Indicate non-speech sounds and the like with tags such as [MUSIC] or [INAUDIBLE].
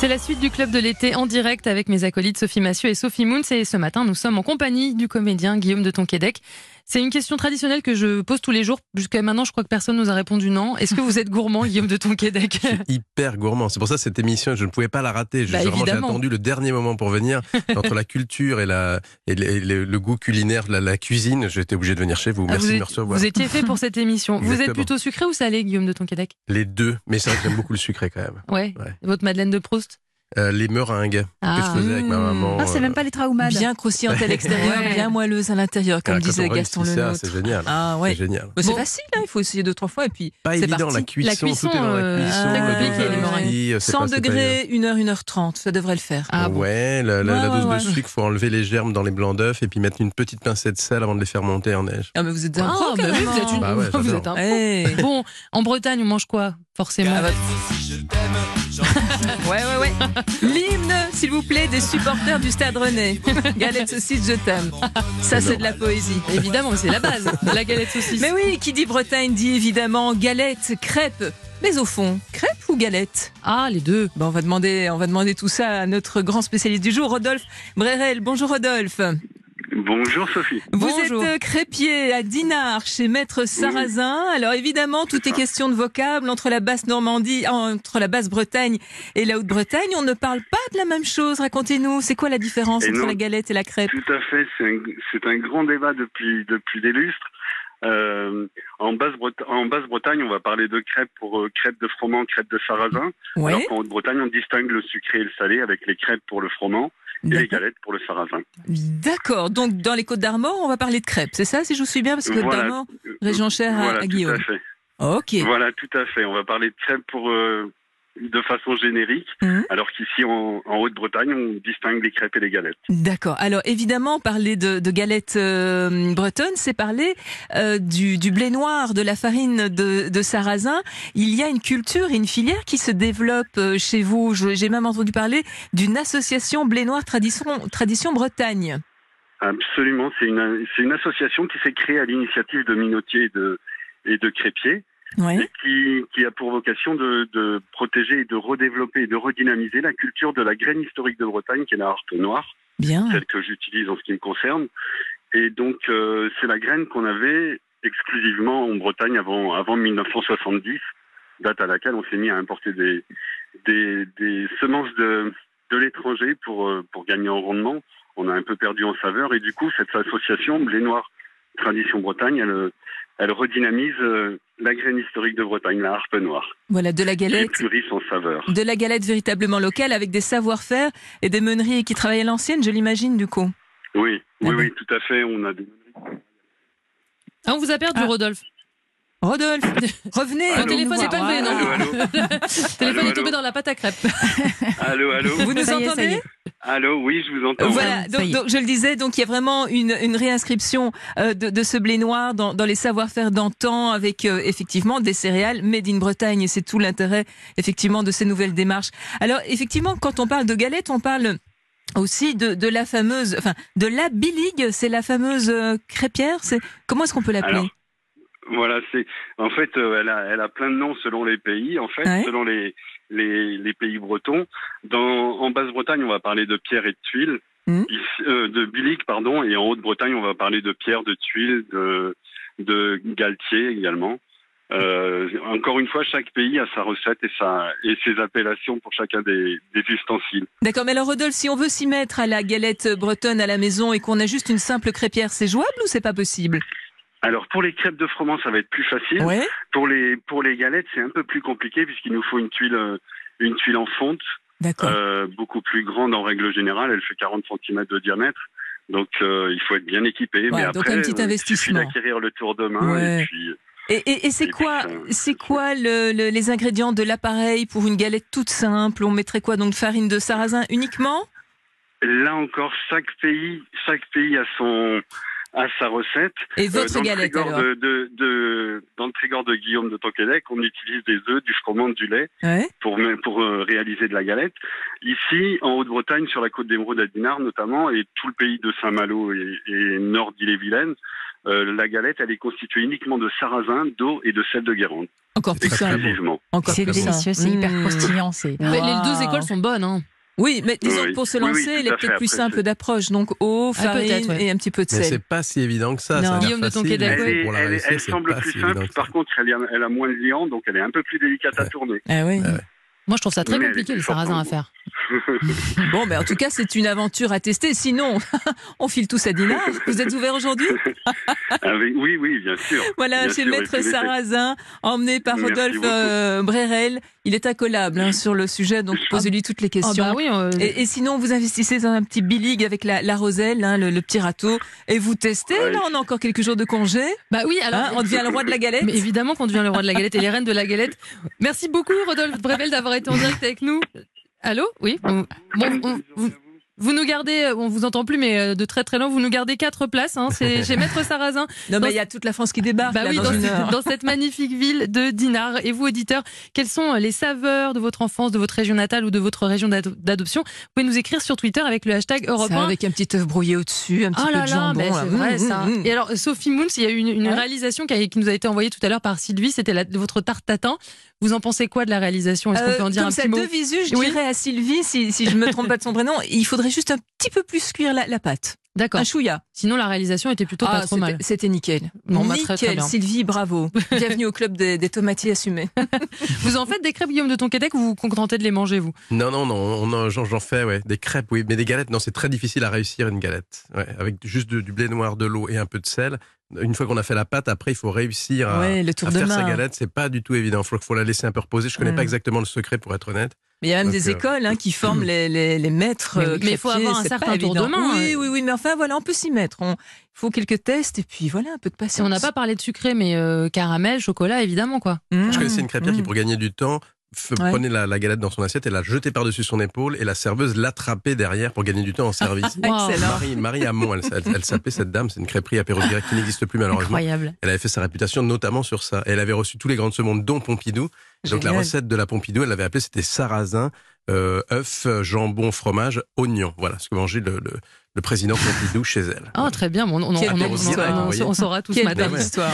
C'est la suite du club de l'été en direct avec mes acolytes Sophie Massieu et Sophie Moons. Et ce matin, nous sommes en compagnie du comédien Guillaume de Tonquédec. C'est une question traditionnelle que je pose tous les jours. Jusqu'à maintenant, je crois que personne nous a répondu non. Est-ce que vous êtes gourmand, [LAUGHS] Guillaume de Tonquédec hyper gourmand. C'est pour ça cette émission, je ne pouvais pas la rater. Bah, vraiment, j'ai attendu le dernier moment pour venir. [LAUGHS] Entre la culture et, la, et le, et le- le goût culinaire, la, la cuisine, j'étais obligé de venir chez vous. Ah, Merci vous, de me recevoir. vous étiez fait pour cette émission. Vous êtes plutôt sucré ou salé, Guillaume de Tonquédec? Les deux. Mais c'est vrai que j'aime beaucoup le sucré quand même. ouais. Ouais. Votre Madeleine de Proust? Euh, les meringues que Ah. je faisais avec ma Mmh. maman. Ah, c'est même euh, pas les traumades. Bien croustillante à l'extérieur, Ouais. bien moelleuse à l'intérieur, comme ah, disait on Gaston Lenôtre. C'est génial. Ah ouais. C'est génial. Facile, hein, il faut essayer deux, trois fois et puis Pas évident, parti. la cuisson, La cuisson, tout est dans la euh, cuisson, très le compliqué, dosage les meringues. aussi, c'est 100 pas- c'est pas degrés, 1 heure, 1 heure 30, ça devrait le faire. Ah bon. Ouais, la, la- Ouais, la dose ouais, de ouais. sucre, faut enlever les germes dans les blancs d'œufs et puis mettre une petite pincée de sel avant de les faire monter en neige. Ah mais vous êtes un Ah, pro, bah vous êtes, une... Ouais, vous j'adore. êtes un. Bon, en Bretagne, on mange quoi Forcément? Ah bah- Ouais, ouais, ouais. L'hymne, s'il vous plaît, des supporters du Stade Rennais. Galette saucisse, je t'aime. Ça, c'est de la poésie. Évidemment, c'est la base. La galette saucisse. Mais oui, qui dit Bretagne dit évidemment galette, crêpe. Mais au fond, crêpe ou galette? Ah, les deux. Bon, on va demander, on va demander tout ça à notre grand spécialiste du jour, Rodolphe Brérel. Bonjour Rodolphe. Bonjour Sophie. Vous Bonjour. êtes euh, crêpier à Dinard chez Maître Sarrazin. Alors évidemment, tout est question de vocable entre la basse Normandie, entre la basse Bretagne et la Haute-Bretagne. On ne parle pas de la même chose. Racontez-nous, c'est quoi la différence Et entre non. la galette et la crêpe Tout à fait, c'est un, grand débat depuis, depuis des lustres. Euh, en Basse-Bretagne, en Basse-Bretagne, on va parler de crêpes pour euh, crêpes de froment, crêpes de sarrasin. Ouais. Alors qu'en Haute-Bretagne, on distingue le sucré et le salé avec les crêpes pour le froment et les D'accord. galettes pour le sarrasin. D'accord. Donc dans les Côtes d'Armor, on va parler de crêpes. C'est ça, si je vous suis bien, parce que Côtes Voilà. d'Armor, région chère à- Voilà, à tout Guillaume. à fait. Ok. Voilà, tout à fait. On va parler de crêpes pour euh, de façon générique, Mhm. alors qu'ici en, en Haute-Bretagne, on distingue les crêpes et les galettes. D'accord. Alors évidemment, parler de, de galettes euh, bretonnes, c'est parler euh, du, du blé noir, de la farine de, de sarrasin. Il y a une culture et une filière qui se développe euh, chez vous. J'ai même entendu parler d'une association blé noir tradition, tradition Bretagne. Absolument, c'est une, c'est une association qui s'est créée à l'initiative de minotiers et de, et de crépiers. Ouais. et qui, qui a pour vocation de, de protéger et de redévelopper et de redynamiser la culture de la graine historique de Bretagne, qui est la harpe noire, Bien. celle que j'utilise en ce qui me concerne. Et donc, euh, c'est la graine qu'on avait exclusivement en Bretagne avant, avant 1970, date à laquelle on s'est mis à importer des, des, des semences de, de l'étranger pour, euh, pour gagner en rendement. On a un peu perdu en saveur et du coup, cette association Blé Noir Tradition Bretagne, elle, elle redynamise euh, la graine historique de Bretagne, la harpe noire, Voilà, de la qui est galette. plus riche en saveur. De la galette véritablement locale avec des savoir-faire et des meuneries qui travaillent à l'ancienne, je l'imagine du coup. Oui, Ah oui, oui, tout à fait. On a des... Ah, on vous a perdu, Ah. Rodolphe. Rodolphe, [LAUGHS] revenez. Le téléphone n'est pas levé, non Allô, allô [LAUGHS] Le téléphone Allô, est tombé allô dans la pâte à crêpes. Allô, allô Vous nous Ça y est, ça y entendez est. Allô, oui, je vous entends. Voilà, donc, je le disais, donc il y a vraiment une, une réinscription euh, de, de ce blé noir dans, dans les savoir-faire d'antan avec euh, effectivement des céréales made in Bretagne et c'est tout l'intérêt effectivement de ces nouvelles démarches. Alors effectivement, quand on parle de galette, on parle aussi de, de la fameuse, enfin de la biligue, c'est la fameuse euh, crêpière, c'est comment est-ce qu'on peut l'appeler? Alors, Voilà, c'est en fait, euh, elle, a, elle a plein de noms selon les pays. En fait, Ouais. selon les, les, les pays bretons. Dans, en Basse-Bretagne, on va parler de pierre et de tuiles. Ici- euh, de bilic, pardon, et en Haute-Bretagne, on va parler de pierre, de tuiles, de, de galtier également. Euh, encore une fois, chaque pays a sa recette et, sa, et ses appellations pour chacun des, des ustensiles. D'accord, mais alors Rodolphe, si on veut s'y mettre à la galette bretonne à la maison et qu'on a juste une simple crêpière, c'est jouable ou c'est pas possible? Alors pour les crêpes de froment, ça va être plus facile. Ouais. Pour les pour les galettes, c'est un peu plus compliqué puisqu'il nous faut une tuile euh, une tuile en fonte, euh, beaucoup plus grande en règle générale. Elle fait 40 cm de diamètre. Donc euh, il faut être bien équipé. mais Ouais, après, donc un petit euh, il suffit investissement. d'acquérir le tour de main Ouais. et puis Et, et, et c'est quoi, c'est quoi le, le- les ingrédients de l'appareil pour une galette toute simple? On mettrait quoi? Donc farine de sarrasin uniquement? Là encore chaque pays chaque pays a son à sa recette. Et votre dans galette le de, de, de- Dans le Trégor de Guillaume de Tonquédec, on utilise des œufs, du froment, du lait Ouais. pour, pour euh, réaliser de la galette. Ici, en Haute-Bretagne, sur la côte d'Émeraude à Dinard notamment, et tout le pays de Saint-Malo et, et nord d'Ille-et-Vilaine, euh, la galette, elle est constituée uniquement de sarrasin, d'eau et de sel de Guérande, Encore simple. bon. exclusivement. Encore C'est délicieux, c'est hyper Mmh. croustillant. Les deux écoles sont bonnes. Hein. Oui, mais disons Oui, que pour se oui, oui, lancer, tout il est peut-être plus simple c'est- d'approche. Donc eau, Ah, farine et un petit peu de Mais sel. c'est pas si évident que ça. Non. Guillaume de mais ouais. Elle, est- pour la elle, est- réussir, elle c'est semble pas plus si simple, par contre, elle, elle a moins de liant, donc elle est un peu plus délicate à tourner. Ah oui. Ouais. Moi, je trouve ça très Mais compliqué, sarrasins en à faire. Bon, mais en tout cas, c'est une aventure à tester. Sinon, [LAUGHS] on file tous à Dinard. Vous êtes ouvert aujourd'hui [LAUGHS] Avec- oui, oui, bien sûr. Voilà, Bien chez sûr, Maître Sarrazin, emmené par Merci Rodolphe euh, Brérel. Il est incollable hein, sur le sujet, donc posez-lui toutes les Ah questions. bah oui, euh, Et, et sinon, vous investissez dans un petit billig avec la, la Roselle, hein, le, le petit râteau, et vous testez. Ouais. Là, on a encore quelques jours de congé. bah oui, alors. Hein, on devient le roi de la galette. [LAUGHS] Mais évidemment qu'on devient le roi de la galette et les reines de la galette. Merci beaucoup, Rodolphe Brevel, d'avoir été en direct avec nous. Allô? Oui Bon, bon, on- vous, vous nous gardez, euh, on vous entend plus, mais euh, de très très loin, vous nous gardez quatre places. Hein, c'est chez Maître Sarrazin. Non, mais il y a toute la France qui débarque Bah là, oui, dans cette magnifique ville de Dinard. Et vous, auditeurs, quelles sont les saveurs de votre enfance, de votre région natale ou de votre région d'ado- d'adoption? Vous pouvez nous écrire sur Twitter avec le hashtag Europe Ça, 1. avec un petit œuf brouillé au-dessus, un petit Oh peu là de là, jambon. ben c'est vrai Mmh, ça. mmh, mmh. Et alors Sophie Moons, il y a eu une, une Ouais. réalisation qui, a- qui nous a été envoyée tout à l'heure par Sylvie. C'était votre tarte tatin. Vous en pensez quoi de la réalisation? Est-ce qu'on Euh, peut en dire comme un ça, petit mot? deux visus, je Oui. dirais à Sylvie, si, si je me trompe pas de son prénom, il faudrait juste un petit peu plus cuire la, la pâte. D'accord. Un chouïa. Sinon la réalisation était plutôt pas Ah, trop c'était- mal. C'était nickel. Bon, nickel, très, très bien. Sylvie, bravo. [LAUGHS] Bienvenue au club des, des tomatiers assumés. [LAUGHS] Vous en faites des crêpes Guillaume de Tonquédec ou vous vous contentez de les manger vous? Non, non, non, on en- j'en fais, ouais. Des crêpes, oui. Mais des galettes, non, c'est très difficile à réussir une galette. Ouais, avec juste de- du blé noir, de l'eau et un peu de sel. Une fois qu'on a fait la pâte, après, il faut réussir à, ouais, le tour à de faire sa galette. C'est pas du tout évident. Il faut, faut la laisser un peu reposer. Je connais pas exactement le secret, pour être honnête. Mais il y a même Donc, des écoles hein, qui forment [CLEARS THROAT] les, les, les maîtres. Mais- mais il faut avoir un certain tour de main, Oui, euh. oui, oui, mais enfin voilà, on peut s'y mettre. On- Il faut quelques tests et puis voilà, un peu de patience. On n'a pas parlé de sucré, mais euh, caramel, chocolat, évidemment quoi. Mmh. Je connaissais une crêpière qui, Mmh. pour gagner du temps, Ouais. prenait la, la galette dans son assiette et la jetait par-dessus son épaule et la serveuse l'attrapait derrière pour gagner du temps en service. Wow. [LAUGHS] Excellent. Marie, Marie Hamon, elle, elle- elle s'appelait cette dame, c'est une crêperie apéro direct qui n'existe plus malheureusement. Incroyable. Elle avait fait sa réputation notamment sur ça. Et elle avait reçu tous les grands de ce monde, dont Pompidou. Donc la recette de la Pompidou, elle l'avait appelée, c'était sarrasin, euh, œuf, jambon, fromage, oignon. Voilà ce que mangeait le, le, le président Pompidou chez elle. Oh très bien, Bon, on, on, on- on- on saura tout ce matin. belle histoire.